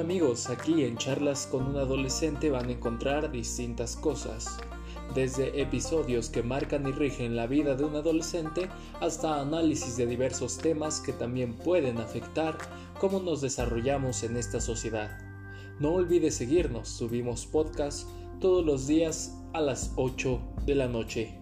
amigos, aquí en Charlas con un adolescente van a encontrar distintas cosas, desde episodios que marcan y rigen la vida de un adolescente hasta análisis de diversos temas que también pueden afectar cómo nos desarrollamos en esta sociedad. No olvides seguirnos, subimos podcast todos los días a las 8 de la noche.